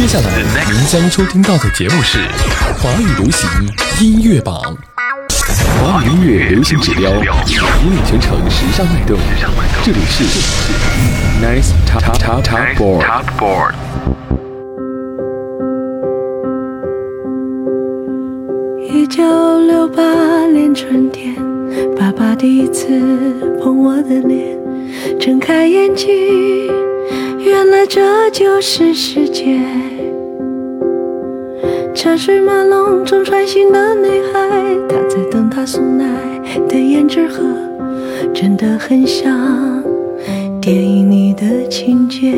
接下来您将收听到的节目是华语流行音乐榜，华语音乐流行指标，引领全城时尚脉动。这里是 Nice Top Top Top Board。一九六八年春天，爸爸第一次碰我的脸，睁开眼睛，原来这就是世界。车水马龙中穿行的女孩，她在等他送来的胭脂盒，真的很像电影里的情节。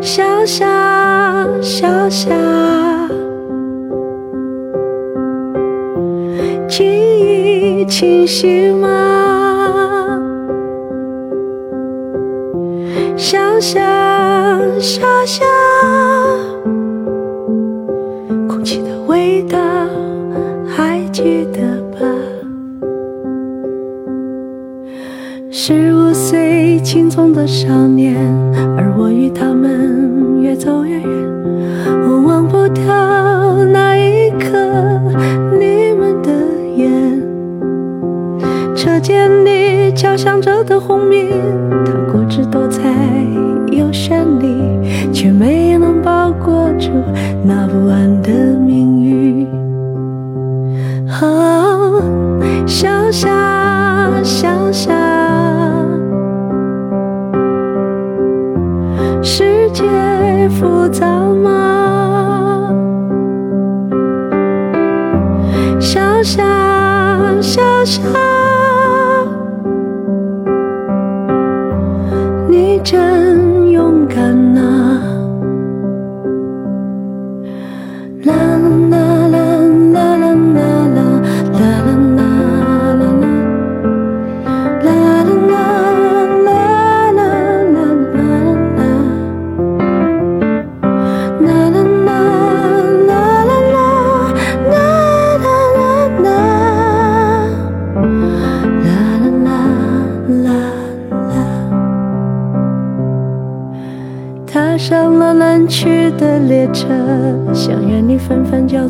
小夏，小夏，记忆清晰吗？小夏，小夏，空气的味道还记得吧？十五岁青葱的少年，而我与他们越走越远。我忘不掉那一刻你们的眼，车间里敲响着的轰鸣，它果汁多彩又绚丽，却没能包裹住那不安的命运。哦，小夏，小夏，世界复杂吗？小夏，小夏，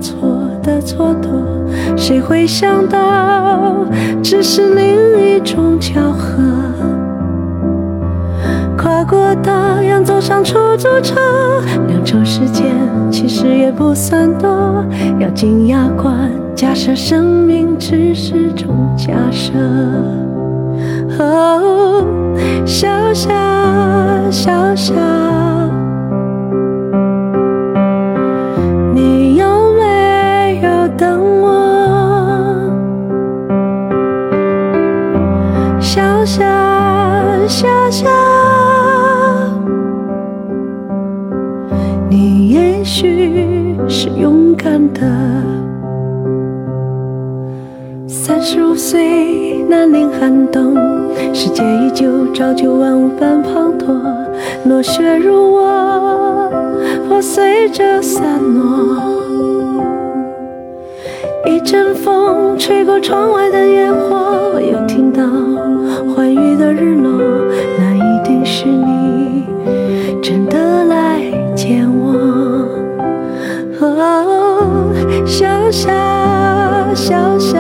错的蹉跎，谁会想到只是另一种巧合？跨过大洋，走上出租车，两周时间其实也不算多。咬紧牙关，假设生命只是种假设。哦，小夏，小夏，朝九晚五般滂沱，落雪如我，破碎着散落。一阵风吹过窗外的烟火，又听到欢愉的日落，那一定是你真的来见我。哦，小夏，小夏，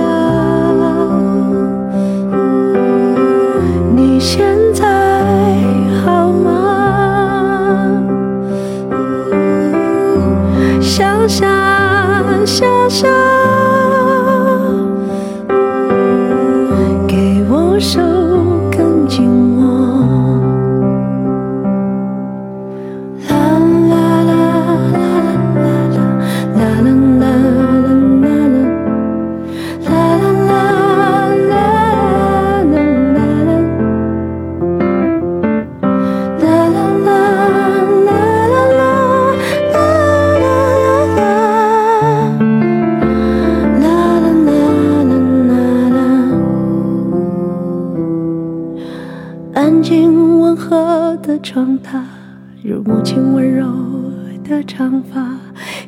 下下下。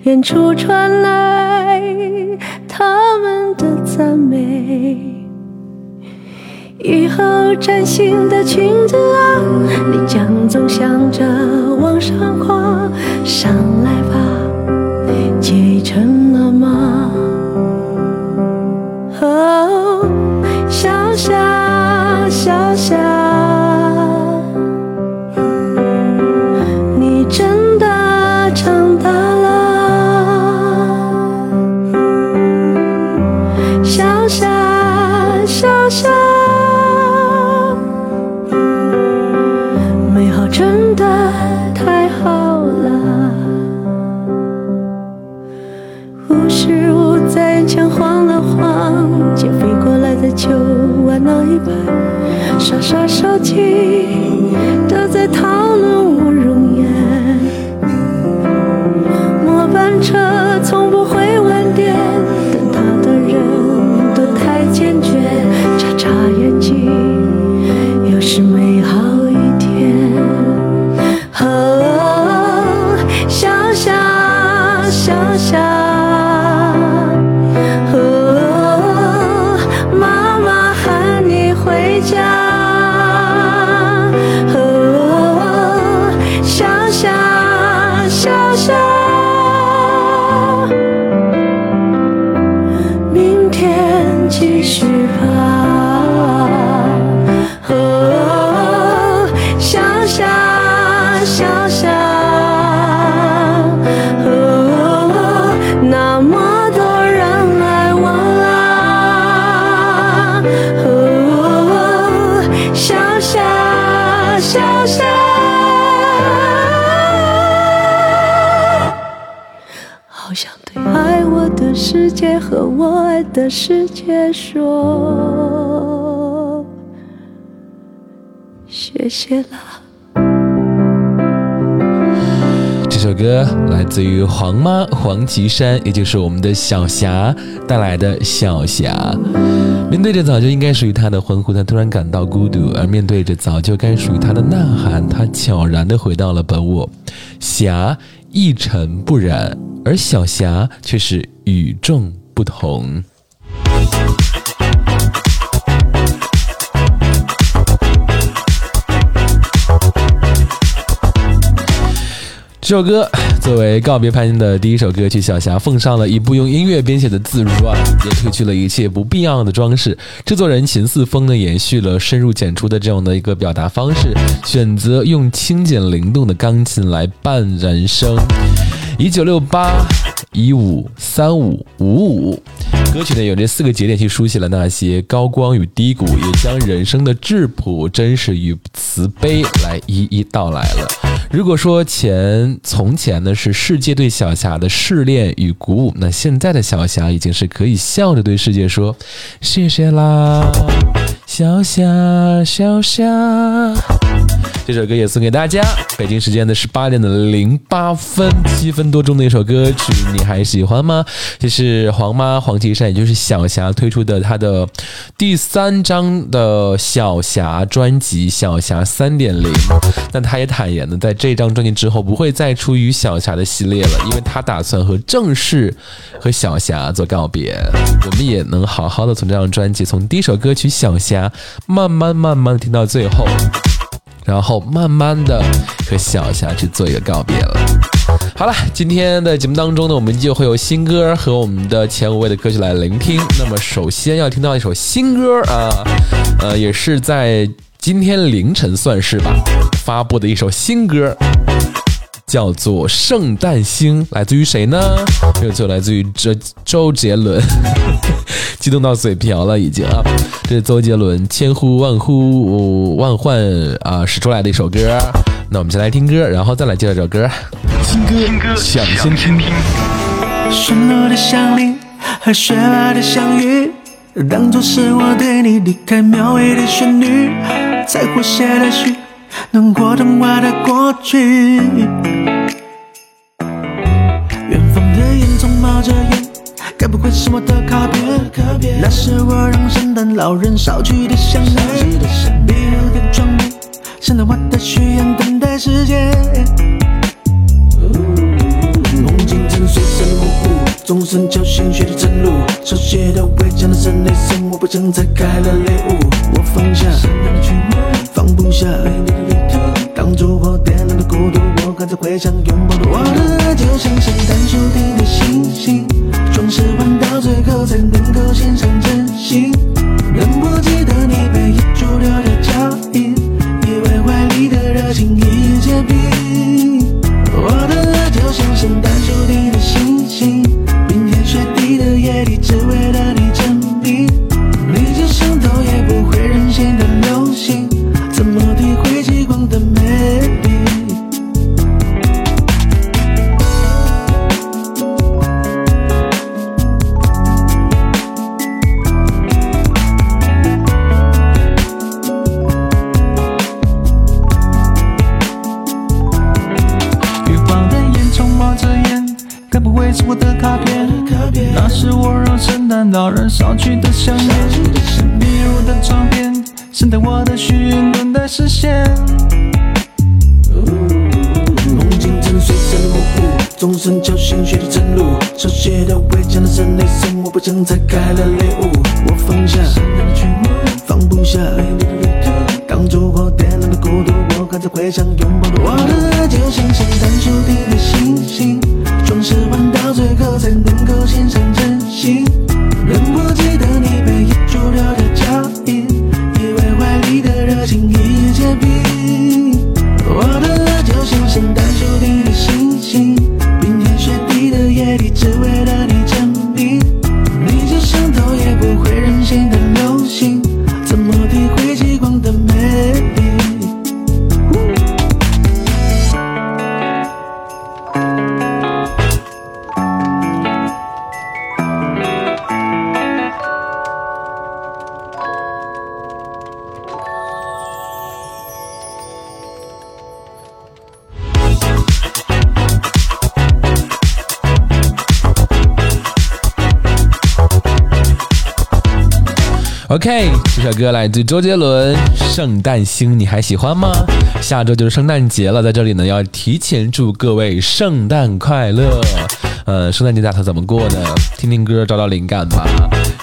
远处传来玩闹一半，傻傻手机。这首歌来自于黄妈黄绮珊，也就是我们的小霞带来的《小霞》。面对着早就应该属于她的欢呼，她突然感到孤独；而面对着早就该属于她的呐喊，她悄然地回到了本我。霞一尘不染，而小霞却是与众不同。这首歌作为告别潘金的第一首歌曲，小霞奉上了一部用音乐编写的自传，也褪去了一切不必要的装饰。制作人秦四峰呢，延续了深入浅出的这样的一个表达方式，选择用轻简灵动的钢琴来伴人声。一九六八一五三五五五，歌曲呢有这四个节点去书写了那些高光与低谷，也将人生的质朴、真实与慈悲来一一道来了。如果说前从前呢是世界对小霞的试炼与鼓舞，那现在的小霞已经是可以笑着对世界说谢谢啦，小霞小霞。这首歌也送给大家。北京时间的十八点的零八分，七分多钟的一首歌曲，你还喜欢吗？这是黄妈黄绮珊，也就是小霞推出的她的第三张的小霞专辑《小霞三点零》。但她也坦言呢，在这张专辑之后不会再出于小霞的系列了，因为他打算和正式和小霞做告别。我们也能好好的从这张专辑，从第一首歌曲《小霞》慢慢慢慢听到最后。然后慢慢的和小霞去做一个告别了。好了，今天的节目当中呢，我们就会有新歌和我们的前五位的歌曲来聆听。那么首先要听到一首新歌啊，呃，也是在今天凌晨算是吧发布的一首新歌。叫做《圣诞星》，来自于谁呢？没有错，来自于周周杰伦，激动到嘴瓢了已经啊！这是周杰伦千呼万呼万唤啊使出来的一首歌。那我们先来听歌，然后再来介绍这首歌。新歌，想先听。顺路的相邻和雪白的相遇，当作是我对你离开描绘的旋律，在活写的序。能过童话的过去。远方的烟囱冒着烟，该不会是我的卡片？那是我让圣诞老人捎去的香味。壁炉的窗边，圣诞花的许愿，等待时间。梦境正随着模糊，钟声敲醒雪的晨露，手写的围墙的圣诞森，我不想拆开了礼物，我放下圣诞的曲目，放不下美丽的旅途。当烛火点亮的孤独，我还在回想拥抱的我的爱，就像圣诞树顶的星星，装饰完到最后才能够献上真心。能不记得你背影驻留的脚印，我的爱就像圣诞树底的星星，装饰完到最后才能够献上真心。让我记得歌来自周杰伦，《圣诞星》，你还喜欢吗？下周就是圣诞节了，在这里呢，要提前祝各位圣诞快乐。呃，圣诞节打算怎么过呢？听听歌，找找灵感吧。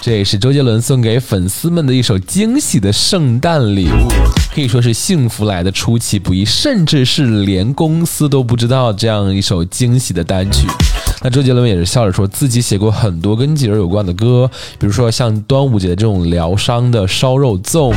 这也是周杰伦送给粉丝们的一首惊喜的圣诞礼物，可以说是幸福来的出其不意，甚至是连公司都不知道这样一首惊喜的单曲。那周杰伦也是笑着说自己写过很多跟节日有关的歌，比如说像端午节这种疗伤的烧肉粽，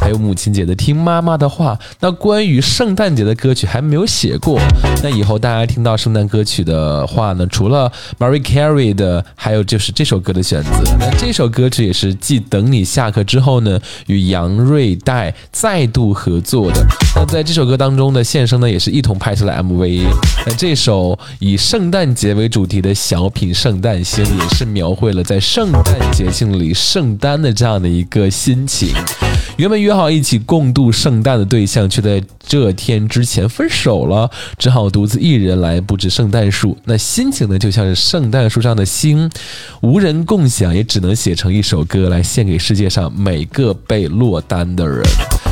还有母亲节的听妈妈的话。那关于圣诞节的歌曲还没有写过。那以后大家听到圣诞歌曲的话呢，除了 Mariah Carey 的，还有就是这首歌的选择。那这首歌曲也是继《等你下课》之后呢，与杨瑞代再度合作的。那在这首歌当中的献声呢，也是一同拍出了 MV。那这首以圣诞节为主题的小品《圣诞星》，也是描绘了在圣诞节庆里圣诞的这样的一个心情。原本约好一起共度圣诞的对象，却在这天之前分手了，只好独自一人来布置圣诞树。那心情呢，就像是圣诞树上的星，无人共享，也只能写成一首歌来献给世界上每个被落单的人。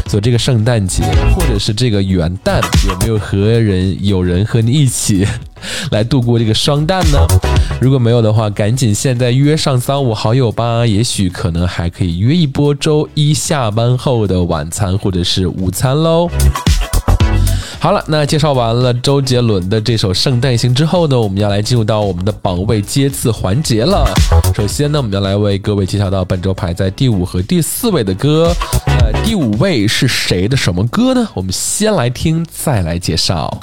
所以这个圣诞节，或者是这个元旦，有没有和人有人和你一起来度过这个双旦呢？如果没有的话，赶紧现在约上三五好友吧，也许可能还可以约一波周一下班后的晚餐或者是午餐喽。好了，那介绍完了周杰伦的这首《圣诞星》之后呢，我们要来进入到我们的榜位接次环节了。首先呢，我们要来为各位介绍到本周排在第五和第四位的歌。呃，第五位是谁的什么歌呢？我们先来听，再来介绍。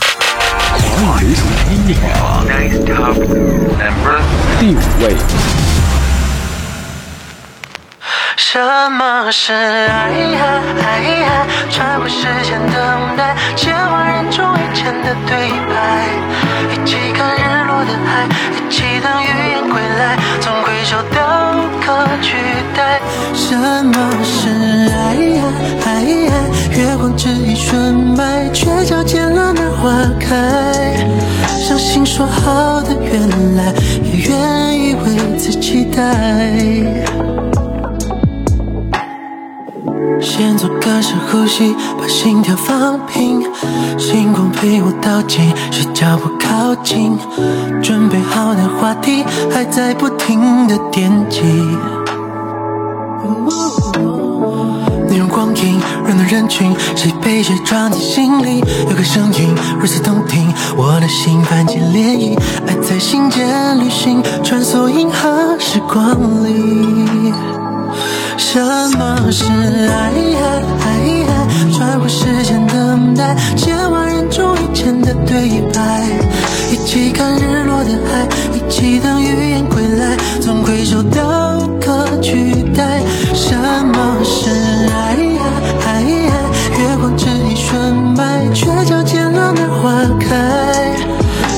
第五位。什么是爱？穿过时间等待，千万人中以前的对白，一起看日落的海，一起等语言归来，从回首到可取代。什么是爱？月光只一瞬白，却瞧见了那花开。相信说好的原来，也愿意为此期待。先做个深呼吸，把心跳放平。星光陪我到近，是脚步靠近。准备好的话题，还在不停的惦记。内容光影，热闹人群，谁被谁装进心里？有个声音如此动听，我的心泛起涟漪。爱在心间旅行，穿梭银河时光里。什么是爱？穿过时间等待，千万人中遇见的对白，一起看日落的海，一起等语言归来，从回首到可取代。什么是爱？月光只一瞬白，却瞧见了那花开。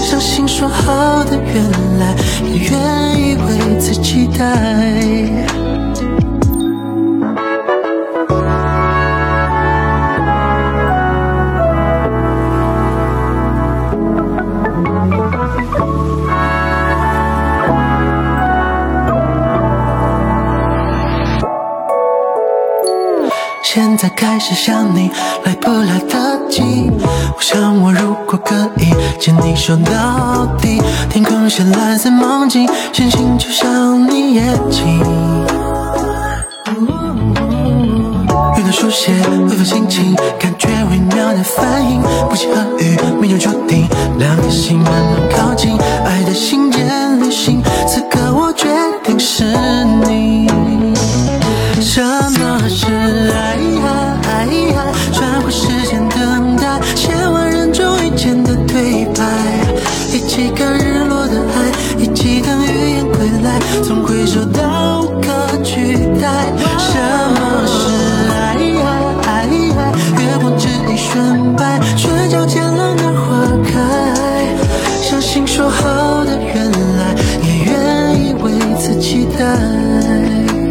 相信说好的原来，也愿意为此期待。开始想你，来不来得及？我想我如果可以牵你手到底，天空下蓝色梦境，星星就像你眼睛。遇到书写，回复心情，感觉微妙的反应，不期而遇，命中注定，两颗心慢慢靠近，爱的心间旅行，待。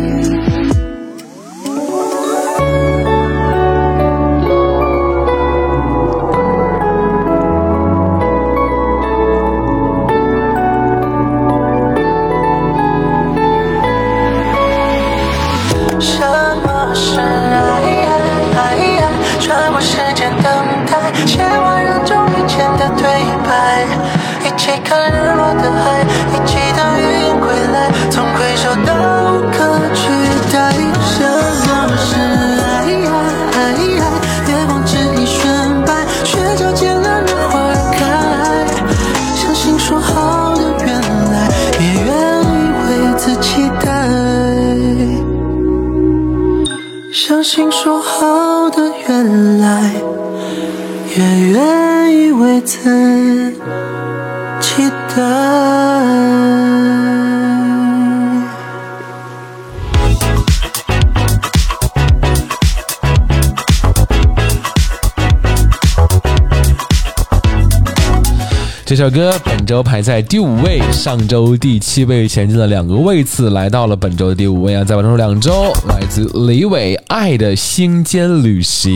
首歌本周排在第五位，上周第七位，前进了两个位次，来到了本周的第五位啊！在完成两周，来自李伟《爱的星间旅行》，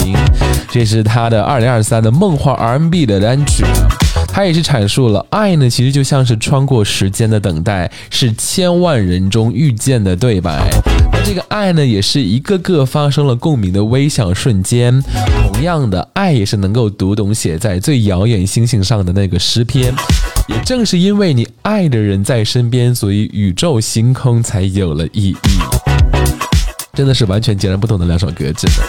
这是他的二零二三的梦幻 R&B 的单曲。他也是阐述了爱呢，其实就像是穿过时间的等待，是千万人中遇见的对白。这个爱呢，也是一个个发生了共鸣的微小瞬间。同样的，爱也是能够读懂写在最遥远星星上的那个诗篇。也正是因为你爱的人在身边，所以宇宙星空才有了意义。真的是完全截然不同的两首歌，真的。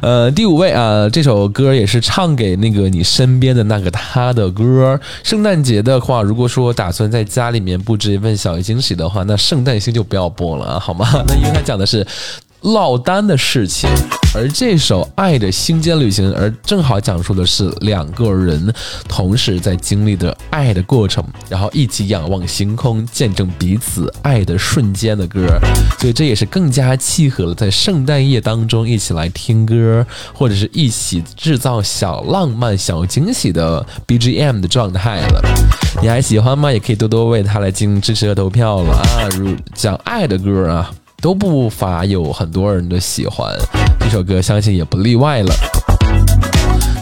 呃，第五位啊，这首歌也是唱给那个你身边的那个他的歌。圣诞节的话，如果说打算在家里面布置一份小惊喜的话，那圣诞星就不要播了，好吗？那因为他讲的是。落单的事情，而这首《爱的星间旅行》而正好讲述的是两个人同时在经历的爱的过程，然后一起仰望星空，见证彼此爱的瞬间的歌，所以这也是更加契合了在圣诞夜当中一起来听歌，或者是一起制造小浪漫、小惊喜的 BGM 的状态了。你还喜欢吗？也可以多多为他来进行支持和投票了啊！如讲爱的歌啊。都不乏有很多人的喜欢，这首歌相信也不例外了。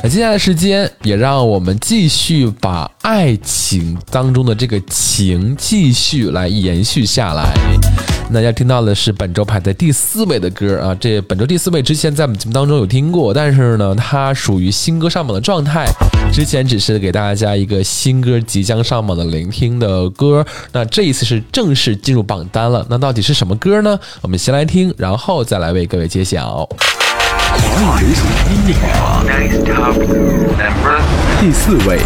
那接下来的时间，也让我们继续把爱情当中的这个情继续来延续下来。那要听到的是本周排在第四位的歌啊，这本周第四位之前在我们节目当中有听过，但是呢，它属于新歌上榜的状态。之前只是给大家一个新歌即将上榜的聆听的歌，那这一次是正式进入榜单了。那到底是什么歌呢？我们先来听，然后再来为各位揭晓。华语流行音乐榜第四位。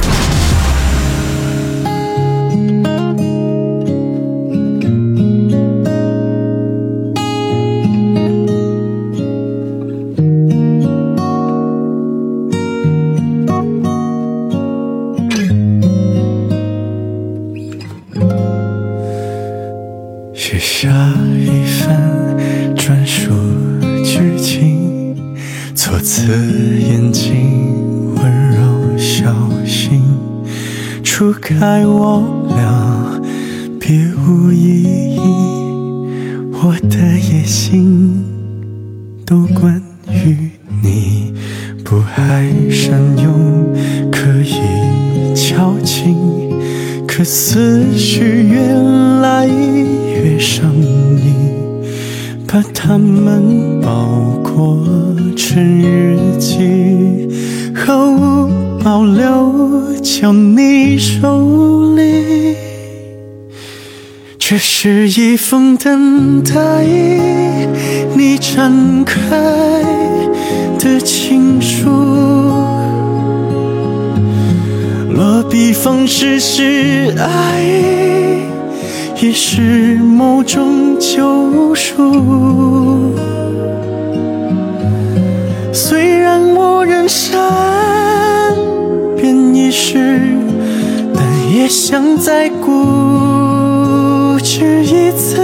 的野心都关于你，不爱善用，可以矫情，可思绪越来越上瘾，把它。它们包裹成日记，毫无保留交你手里。这是一封等待你展开的情书，落笔方式是爱。也是某种救赎。虽然我人善变一世，但也想再固只一次，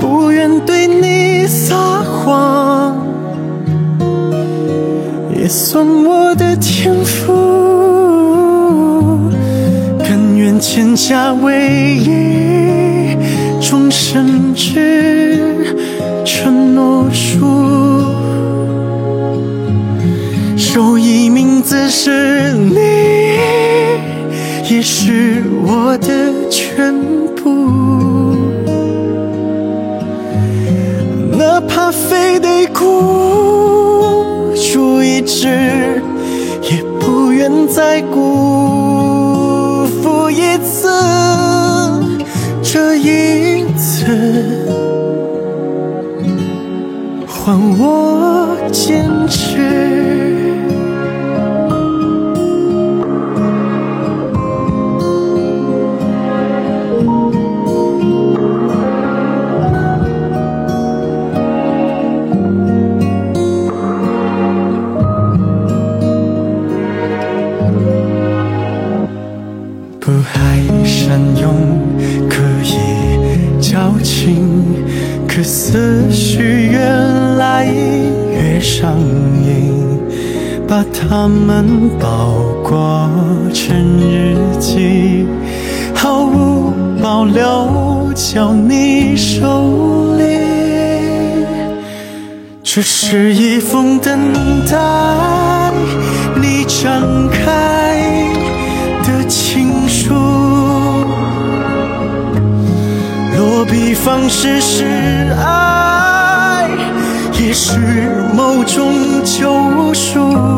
不愿对你撒谎，也算我的天赋。千家唯一，终身只承诺书。手艺名字是你，也是我的全部。非得孤注一掷，也不愿再孤。是是爱，也是某种救赎。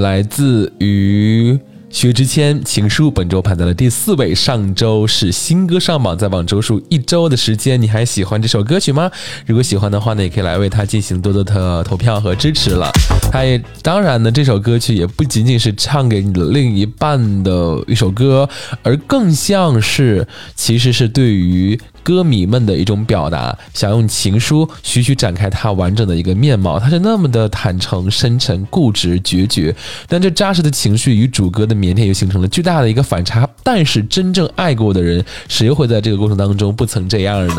来自于薛之谦，《情书》本周排在了第四位。上周是新歌上榜，在榜周数一周的时间，你还喜欢这首歌曲吗？如果喜欢的话呢，也可以来为他进行多多的投票和支持了。他也当然呢，这首歌曲也不仅仅是唱给你的另一半的一首歌，而更像是其实是对于。歌迷们的一种表达，想用情书徐徐展开他完整的一个面貌，他是那么的坦诚、深沉、固执、决绝，但这扎实的情绪与主歌的腼腆又形成了巨大的一个反差。但是真正爱过的人，谁又会在这个过程当中不曾这样呢？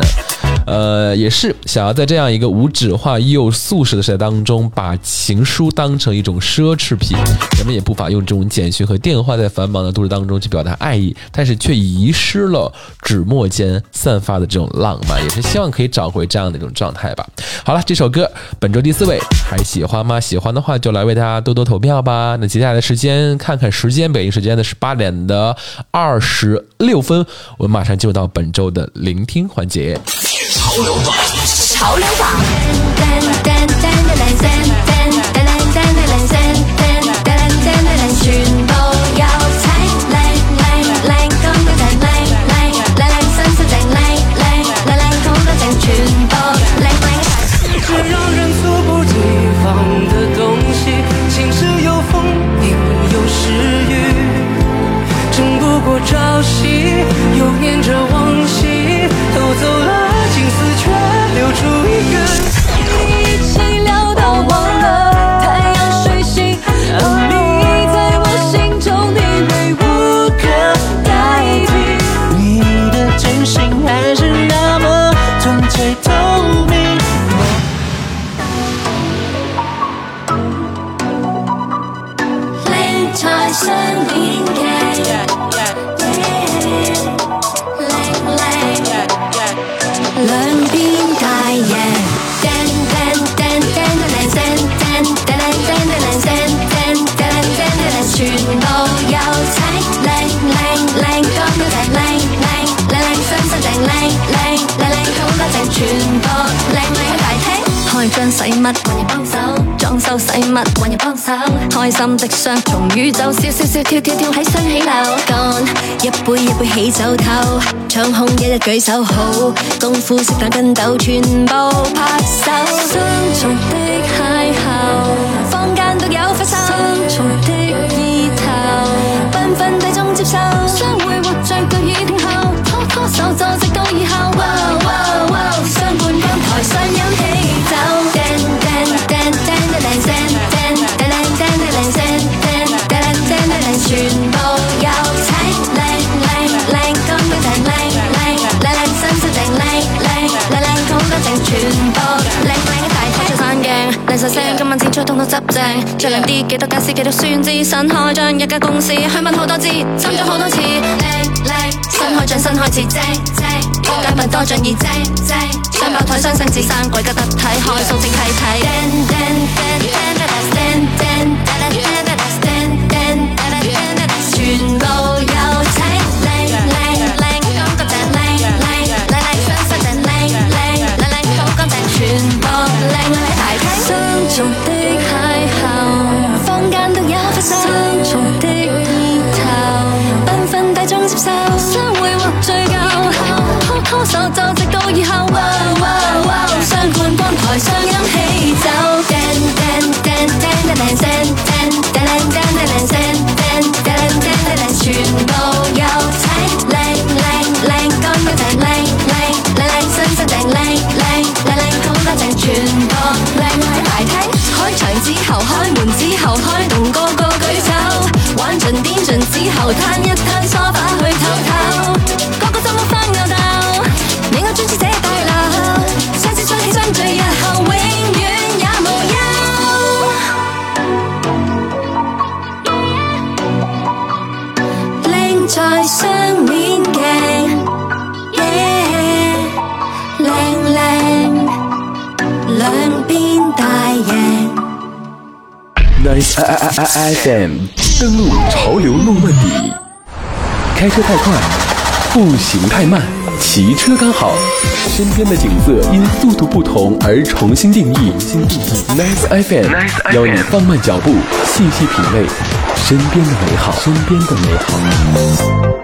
呃，也是想要在这样一个无纸化又速食的时代当中，把情书当成一种奢侈品，人们也不乏用这种简讯和电话在繁忙的都市当中去表达爱意，但是却遗失了纸墨间散发。的这种浪漫，也是希望可以找回这样的一种状态吧。好了，这首歌本周第四位，还喜欢吗？喜欢的话就来为大家多多投票吧。那接下来的时间，看看时间，北京时间的是八点的二十六分，我们马上进入到本周的聆听环节。潮流榜，潮流榜。心的雙重宇宙，笑笑笑跳跳跳喺雙喜樓，乾一杯一杯起酒頭，唱空一一举手好，功夫色胆筋斗，全部拍手，相重的邂逅，坊间独有發售，聲，今晚剪出通通執正，着靚啲，記得加絲，記得酸枝，新開張一家公司，去問好多次，斟咗好多次，靚靚新開張新開始，正正，街品多仗義，正正，雙胞胎雙生子，生鬼家得體，開數正睇睇，FM 登录潮流诺曼底，开车太快，步行太慢，骑车刚好，身边的景色因速度不同而重新定义。Nice FM 邀你放慢脚步，细细品味身边的美好，身边的美好。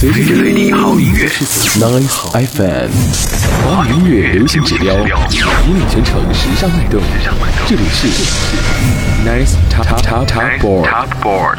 随时随地好音乐，Nine FM，华语音乐流行指标，引领全城时尚脉动。这里是 Nice Top Top Top Board。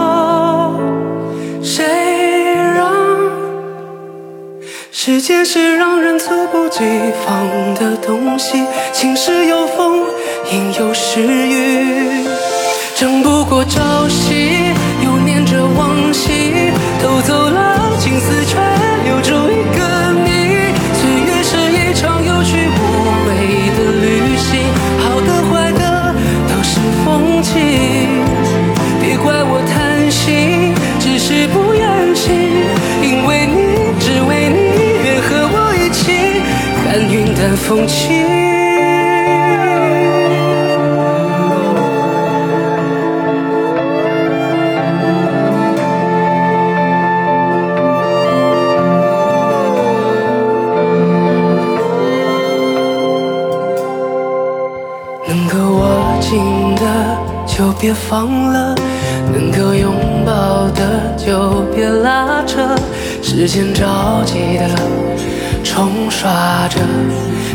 时间是让人猝不及防的东西？晴时有风，阴有时雨。争不过朝夕，又念着往昔，勇气能够握紧的就别放了能够拥抱的就别拉扯时间着急的冲刷着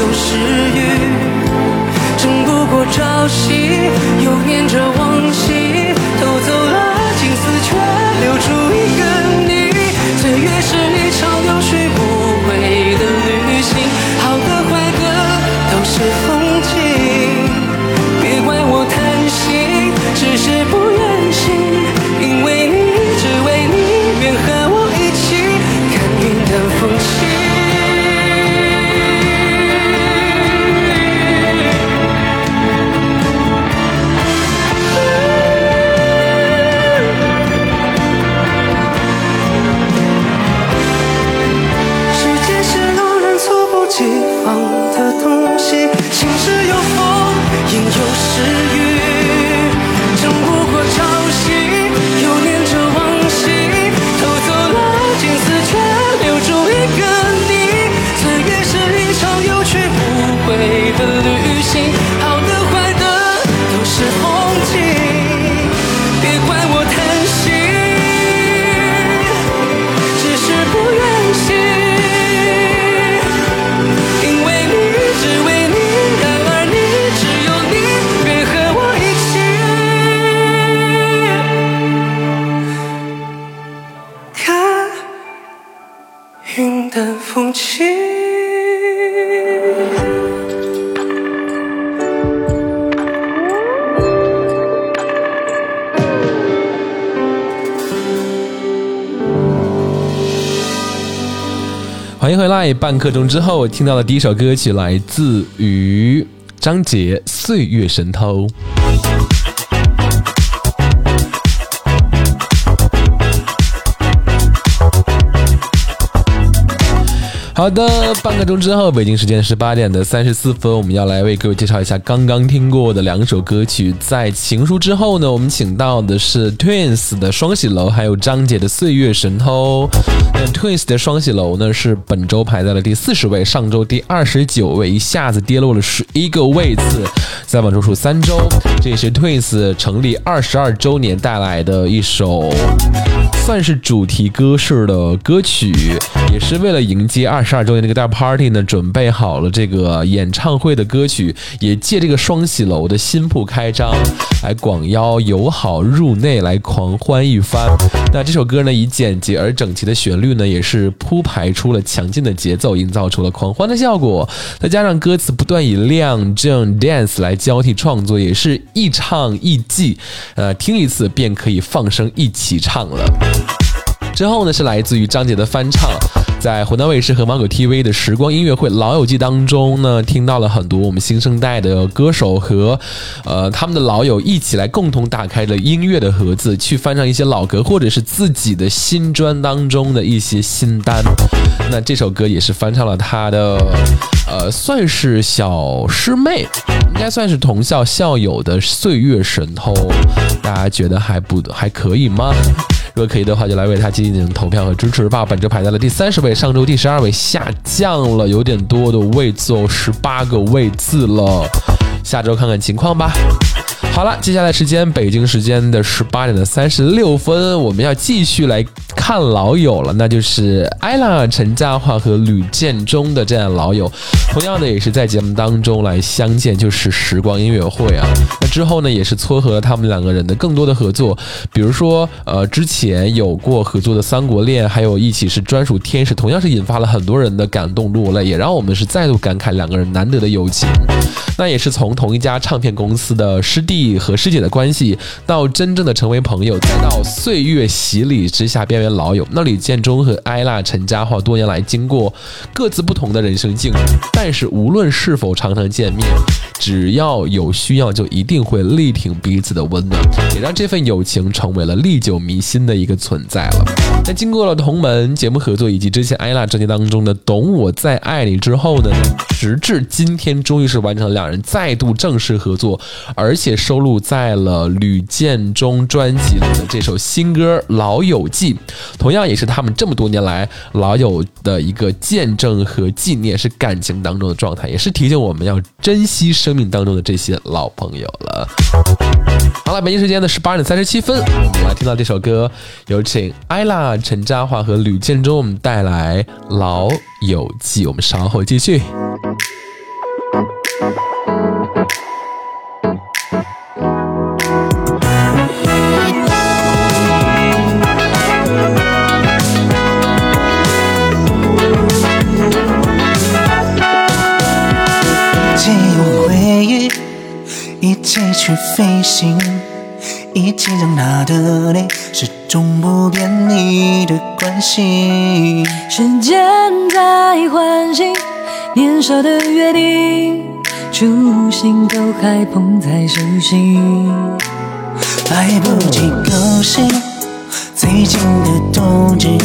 有时雨。争不过朝夕，又念着往昔，风轻。欢迎回来，半刻钟之后听到的第一首歌曲来自于张杰《岁月神偷》。好的，半个钟之后，北京时间十八点的三十四分，我们要来为各位介绍一下刚刚听过的两首歌曲。在《情书》之后呢，我们请到的是 Twins 的《双喜楼》，还有张杰的《岁月神偷》。那 Twins 的《双喜楼》呢，是本周排在了第四十位，上周第二十九位，一下子跌落了十一个位次，在往周数三周。这是 Twins 成立二十二周年带来的一首。算是主题歌式的歌曲，也是为了迎接二十二周年这个大 party 呢，准备好了这个演唱会的歌曲，也借这个双喜楼的新铺开张，来广邀友好入内来狂欢一番。那这首歌呢，以简洁而整齐的旋律呢，也是铺排出了强劲的节奏，营造出了狂欢的效果。再加上歌词不断以亮、正、dance 来交替创作，也是一唱一记，呃，听一次便可以放声一起唱了。之后呢，是来自于张杰的翻唱，在湖南卫视和芒果 TV 的时光音乐会《老友记》当中呢，听到了很多我们新生代的歌手和呃他们的老友一起来共同打开了音乐的盒子，去翻唱一些老歌或者是自己的新专当中的一些新单。那这首歌也是翻唱了他的呃，算是小师妹，应该算是同校校友的《岁月神偷》，大家觉得还不还可以吗？如果可以的话，就来为他进行投票和支持吧。本周排在了第三十位，上周第十二位下降了有点多的位置哦，十八个位置了。下周看看情况吧。好了，接下来时间北京时间的十八点的三十六分，我们要继续来看老友了，那就是艾拉、陈嘉桦和吕建中的这样老友，同样的也是在节目当中来相见，就是时光音乐会啊。那之后呢，也是撮合了他们两个人的更多的合作，比如说呃之前有过合作的《三国恋》，还有一起是专属天使，同样是引发了很多人的感动落泪，也让我们是再度感慨两个人难得的友情。那也是从同一家唱片公司的师弟和师姐的关系，到真正的成为朋友，再到岁月洗礼之下变为老友。那李建中和艾拉、陈嘉桦多年来经过各自不同的人生境遇，但是无论是否常常见面，只要有需要，就一定会力挺彼此的温暖，也让这份友情成为了历久弥新的一个存在了。那经过了同门节目合作以及之前艾拉专辑当中的《懂我在爱你》之后呢，直至今天，终于是完成了两人再度正式合作，而且是收录在了吕建中专辑里的这首新歌《老友记》，同样也是他们这么多年来老友的一个见证和纪念，是感情当中的状态，也是提醒我们要珍惜生命当中的这些老朋友了。好了，北京时间的十八点三十七分，我们来听到这首歌，有请艾拉、陈嘉桦和吕建中，我们带来《老友记》，我们稍后继续。去飞行，一起长大的你，始终不变你的关系。时间在唤醒年少的约定，初心都还捧在手心。来不及更新最近的动静，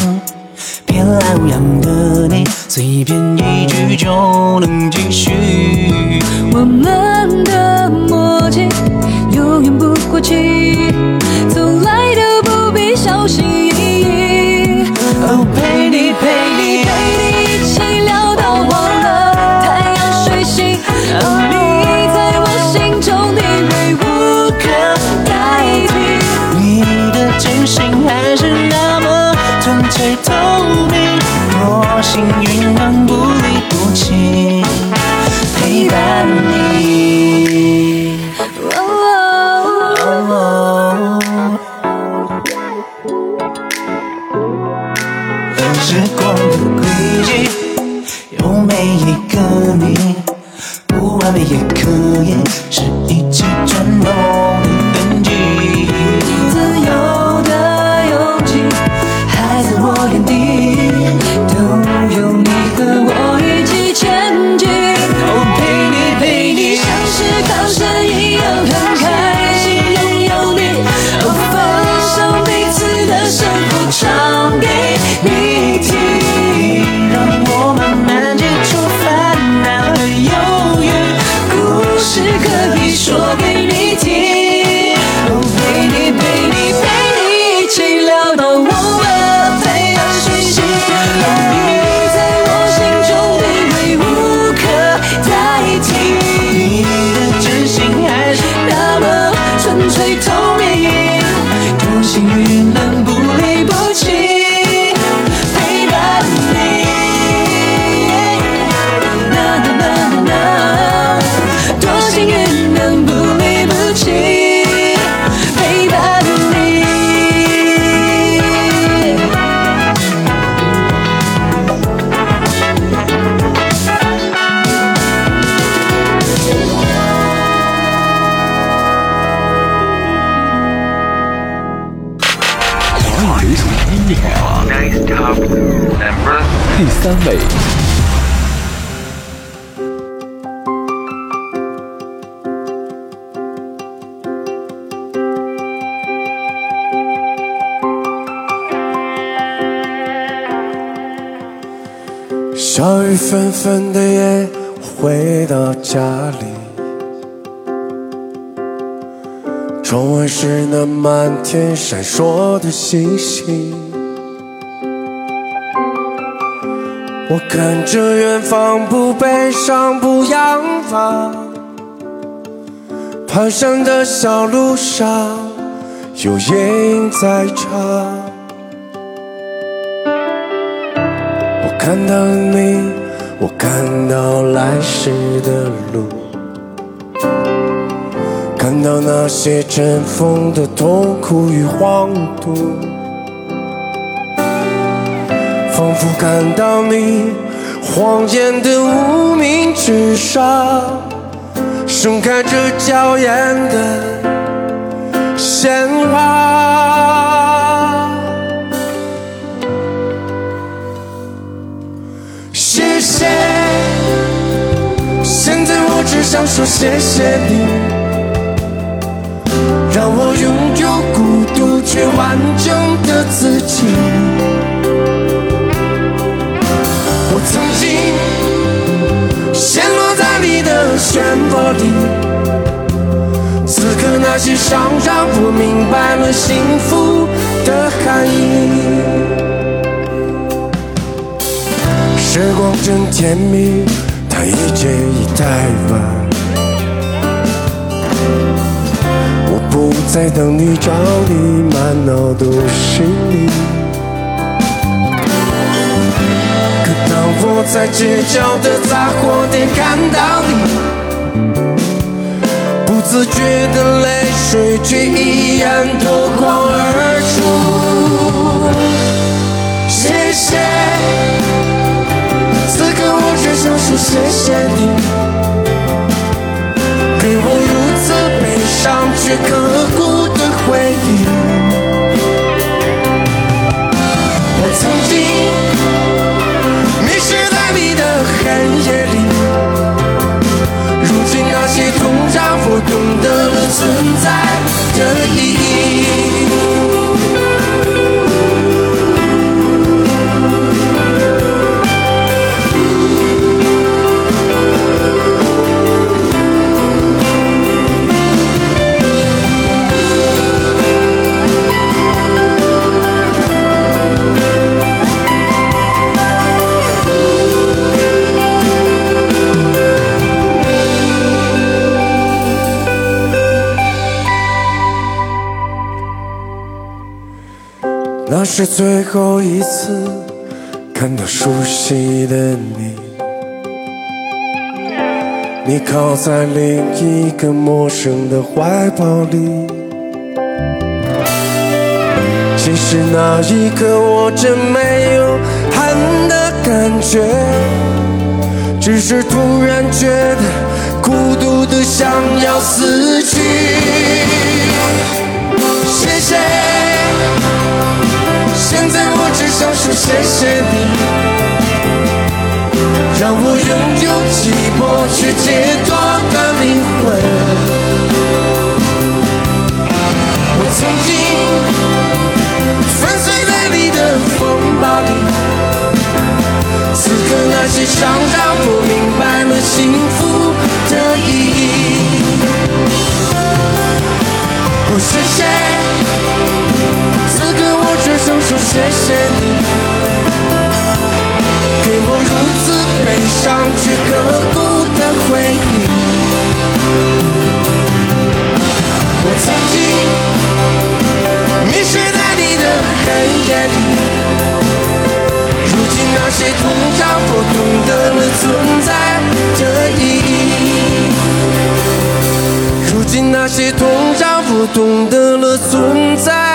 偏爱无恙的你，随便一句就能继续。我们的默契永远不过期，从来都不必小心翼翼。哦，陪你陪你陪你一起聊到忘了太阳睡醒，哦，你在我心中地位无可代替。你的真心还是那么纯粹透明，多幸运能不离不弃，陪伴你。也可以是雨纷纷的夜，回到家里，窗外是那满天闪烁的星星。我看着远方，不悲伤，不仰望，蹒跚的小路上，有夜莺在唱。我看到你，我看到来时的路，看到那些尘封的痛苦与荒度，仿佛看到你谎言的无名指上，盛开着娇艳的鲜花。只想说谢谢你，让我拥有孤独却完整的自己。我曾经陷落在你的漩涡里，此刻那些伤让我明白了幸福的含义。时光真甜蜜，一切已太晚。我不再等你找你满脑都是你。可当我在街角的杂货店看到你，不自觉的泪水却依然夺眶而出。谢谢。我想说谢谢你，给我如此悲伤却刻骨的回忆。我曾经迷失在你的黑夜里，如今那些痛让我懂得了存在的意义。是最后一次看到熟悉的你，你靠在另一个陌生的怀抱里。其实那一刻我真没有恨的感觉，只是突然觉得孤独的想要死去。谢谢你，让我拥有寂寞却解脱的灵魂。我曾经粉碎在你的风暴里，此刻那些伤让我明白了幸福的意义。我，谢谢。此刻我只想说谢谢你，悲伤却刻骨的回忆。我曾经迷失在你的黑夜里，如今那些痛让我懂得了存在的意义。如今那些痛让我懂得了存在。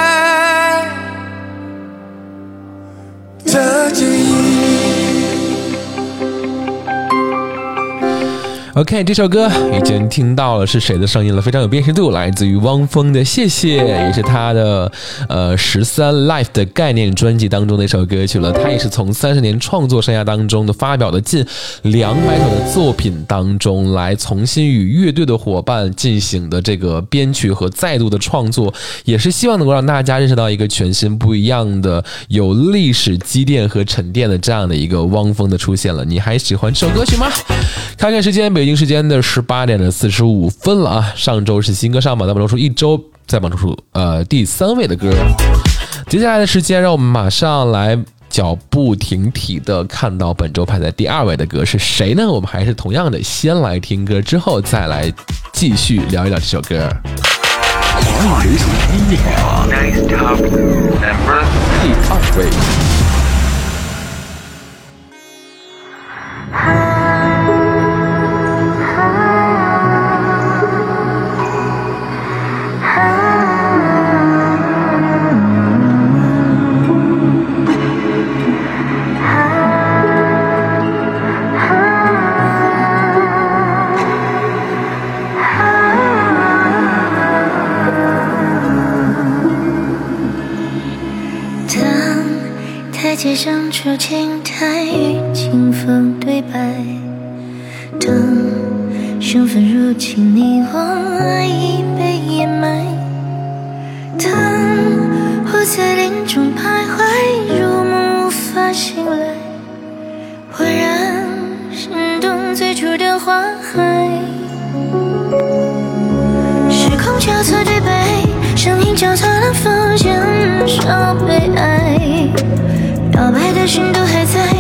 OK，这首歌已经听到了是谁的声音了，非常有辨识度，来自于汪峰的《谢谢》，也是他的呃十三 Life 的概念专辑当中的一首歌曲了。他也是从三十年创作生涯当中的发表的近两百首的作品当中，来重新与乐队的伙伴进行的这个编曲和再度的创作，也是希望能够让大家认识到一个全新不一样的、有历史积淀和沉淀的这样的一个汪峰的出现了。你还喜欢这首歌曲吗？看看时间，北京时间的十八点的四十五分了啊！上周是新歌上榜，在榜中数一周在榜中数呃第三位的歌。接下来的时间，让我们马上来脚步停蹄的看到本周排在第二位的歌是谁呢？我们还是同样的，先来听歌，之后再来继续聊一聊这首歌。华语流行音乐榜第二位。阶上出青苔与清风对白，当身份入侵你我，爱已被掩埋。当我在林中徘徊，入梦无法醒来，恍然心动最初的花海。时空交错的心都还在，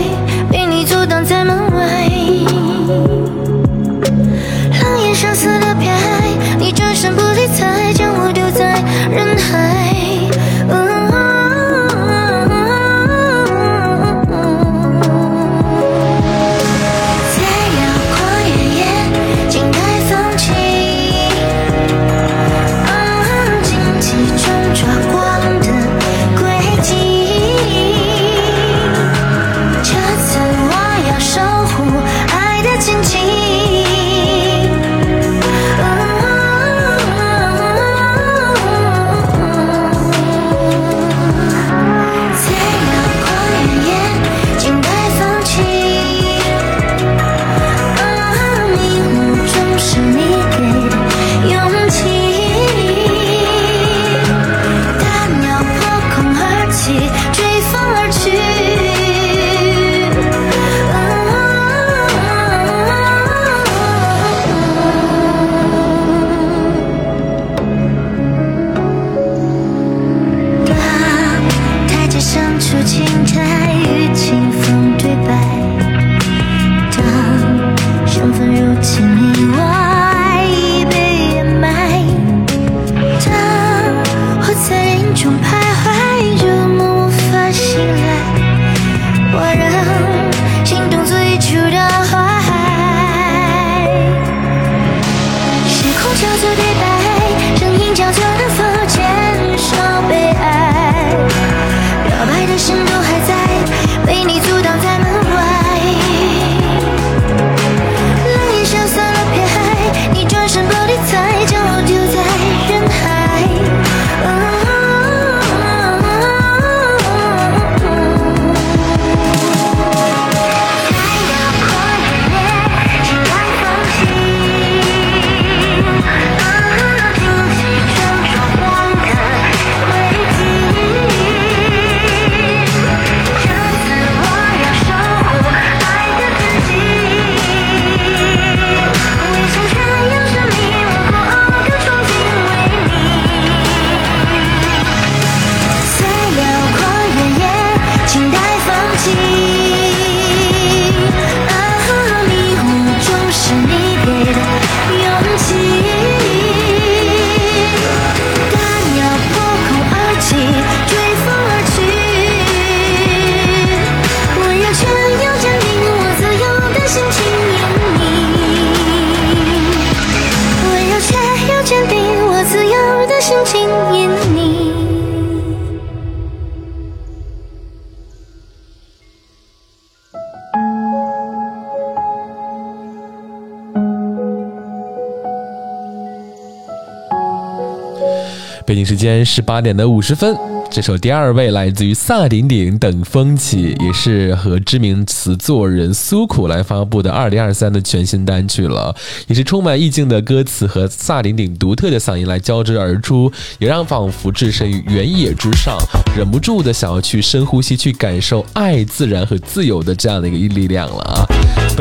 十八点的五十分，这首第二位来自于萨顶顶，《等风起》，也是和知名词作人苏苦来发布的二零二三的全新单曲了，也是充满意境的歌词和萨顶顶独特的嗓音来交织而出，也让仿佛置身于原野之上，忍不住的想要去深呼吸，去感受爱、自然和自由的这样的一个力量了啊！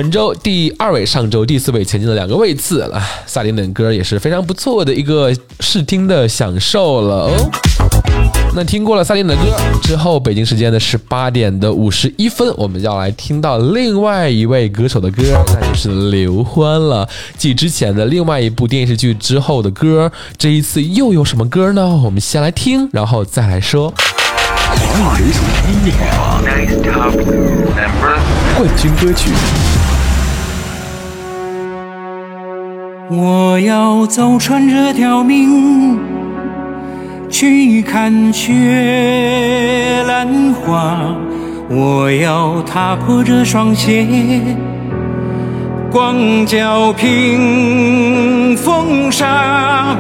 本周第二位，上周第四位前进了两个位次了，萨顶顶歌也是非常不错的一个试听的享受了哦。那听过了萨顶的歌之后，北京时间的十八点的五十一分，我们要来听到另外一位歌手的歌，那就是刘欢了。继之前的另外一部电视剧之后的歌，这一次又有什么歌呢？我们先来听，然后再来说。华语流行音乐榜冠军歌曲，我要走穿这条命，去看雪兰花。我要踏破这双鞋，光脚平风沙。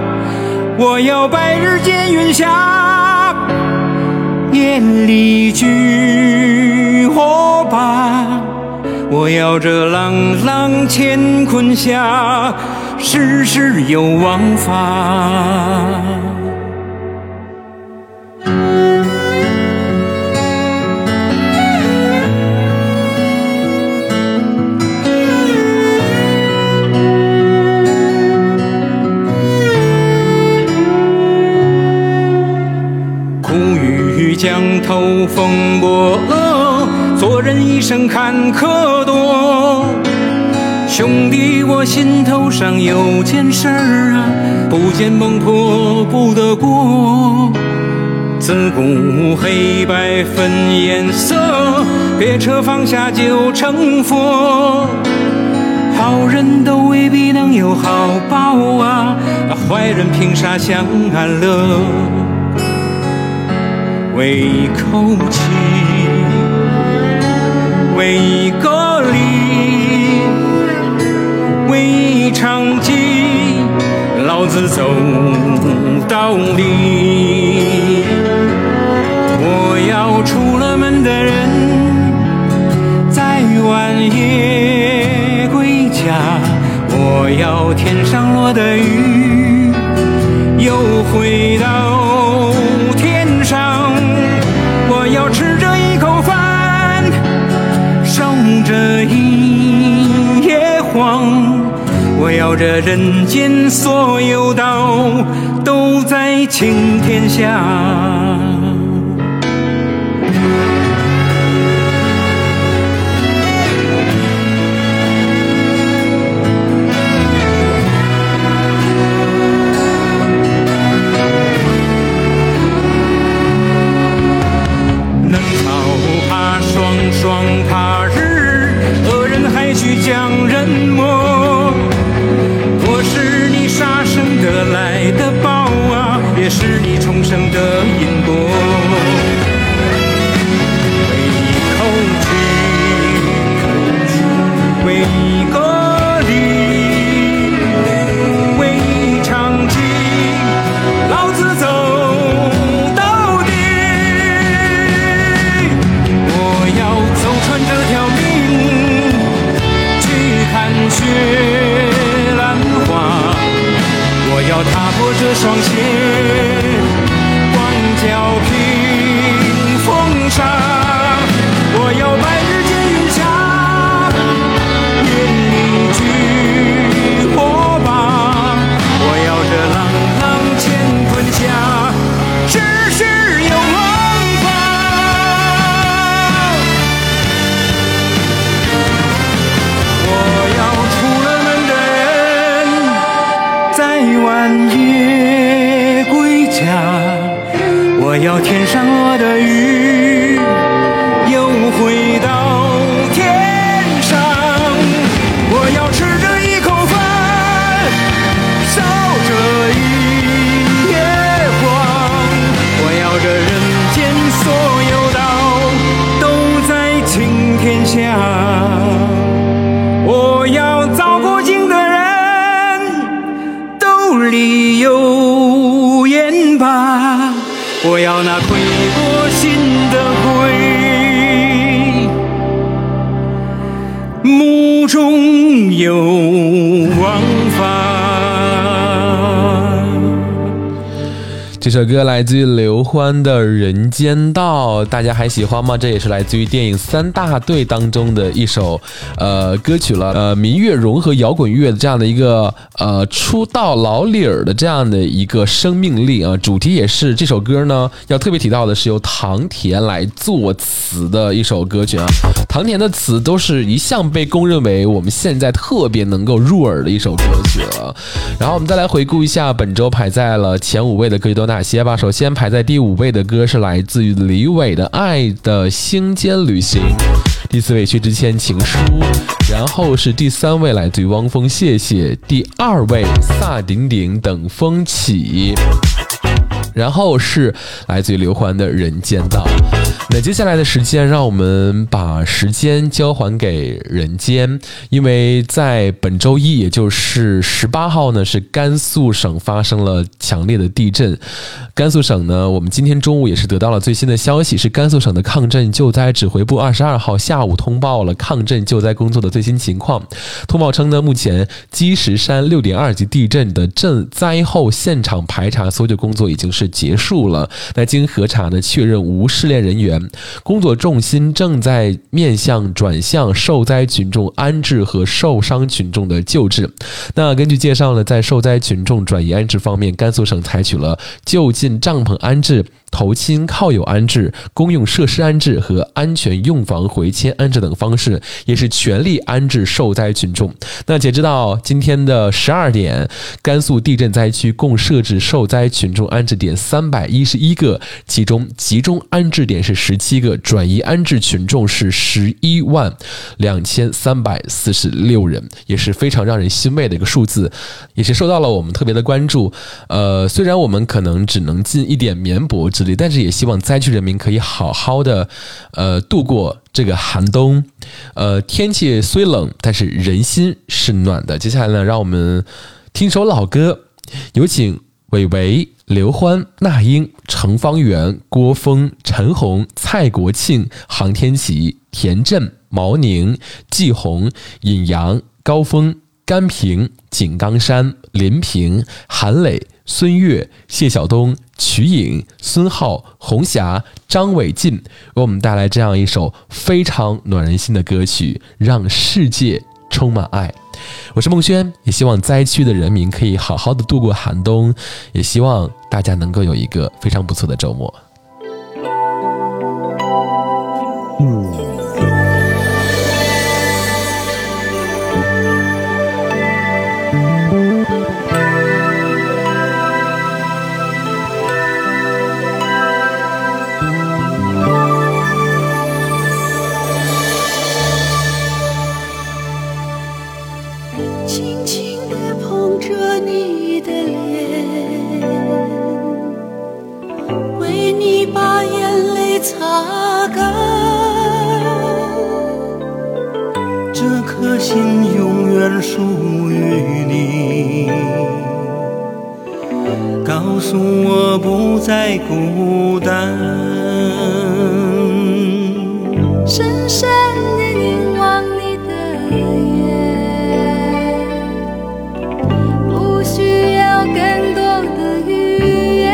我要白日见云霞，夜里举火把。我要这朗朗乾坤下，世事有王法。苦雨江头风波恶，做人一生坎坷多。兄弟，我心头上有件事儿啊，不见孟婆不得过。自古黑白分颜色，别扯放下就成佛。好人都未必能有好报啊，坏人凭啥享安乐？为一口气，为一个子走到底。我要出了门的人，在晚夜归家。我要天上落的雨，又回到天上。我要吃着一口饭，守着一。笑这人间所有道都在青天下。首歌来自于刘欢的《人间道》，大家还喜欢吗？这也是来自于电影《三大队》当中的一首呃歌曲了。呃，民乐融合摇滚乐的这样的一个呃出道老理儿的这样的一个生命力啊，主题也是这首歌呢要特别提到的是由唐田来作词的一首歌曲啊。唐田的词都是一向被公认为我们现在特别能够入耳的一首歌曲了。然后我们再来回顾一下本周排在了前五位的歌曲都哪些吧。首先排在第五位的歌是来自于李伟的《爱的星间旅行》，第四位薛之谦《情书》，然后是第三位来自于汪峰《谢谢》，第二位萨顶顶《等风起》。然后是来自于刘欢的《人间道》。那接下来的时间，让我们把时间交还给人间，因为在本周一，也就是十八号呢，是甘肃省发生了强烈的地震。甘肃省呢，我们今天中午也是得到了最新的消息，是甘肃省的抗震救灾指挥部二十二号下午通报了抗震救灾工作的最新情况。通报称呢，目前积石山六点二级地震的震灾后现场排查搜救工作已经是结束了。那经核查呢，确认无失联人员。工作重心正在面向转向受灾群众安置和受伤群众的救治。那根据介绍呢，在受灾群众转移安置方面，甘肃省采取了就近帐篷安置。投亲靠友安置、公用设施安置和安全用房回迁安置等方式，也是全力安置受灾群众。那截止到今天的十二点，甘肃地震灾区共设置受灾群众安置点三百一十一个，其中集中安置点是十七个，转移安置群众是十一万两千三百四十六人，也是非常让人欣慰的一个数字，也是受到了我们特别的关注。呃，虽然我们可能只能尽一点绵薄。但是也希望灾区人民可以好好的，呃，度过这个寒冬。呃，天气虽冷，但是人心是暖的。接下来呢，让我们听首老歌，有请韦唯、刘欢、那英、程方圆、郭峰、陈红、蔡国庆、杭天琪、田震、毛宁、季红、尹阳、高峰、甘平、井冈山、林平、韩磊。孙悦、谢晓东、瞿颖、孙浩、红霞、张伟进为我们带来这样一首非常暖人心的歌曲，让世界充满爱。我是孟轩，也希望灾区的人民可以好好的度过寒冬，也希望大家能够有一个非常不错的周末。属于你，告诉我不再孤单。深深的凝望你的眼，不需要更多的语言，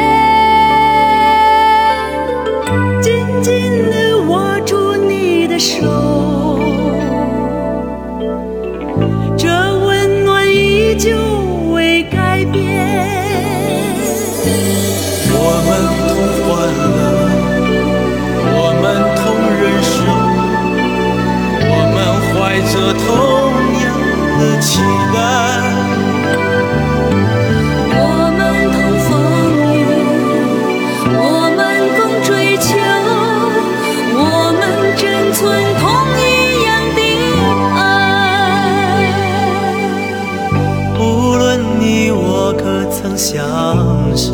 紧紧地握住你的手，期待我们同风雨我们共追求我们珍存同一样的爱无论你我可曾相识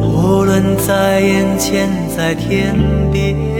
无论在眼前在天边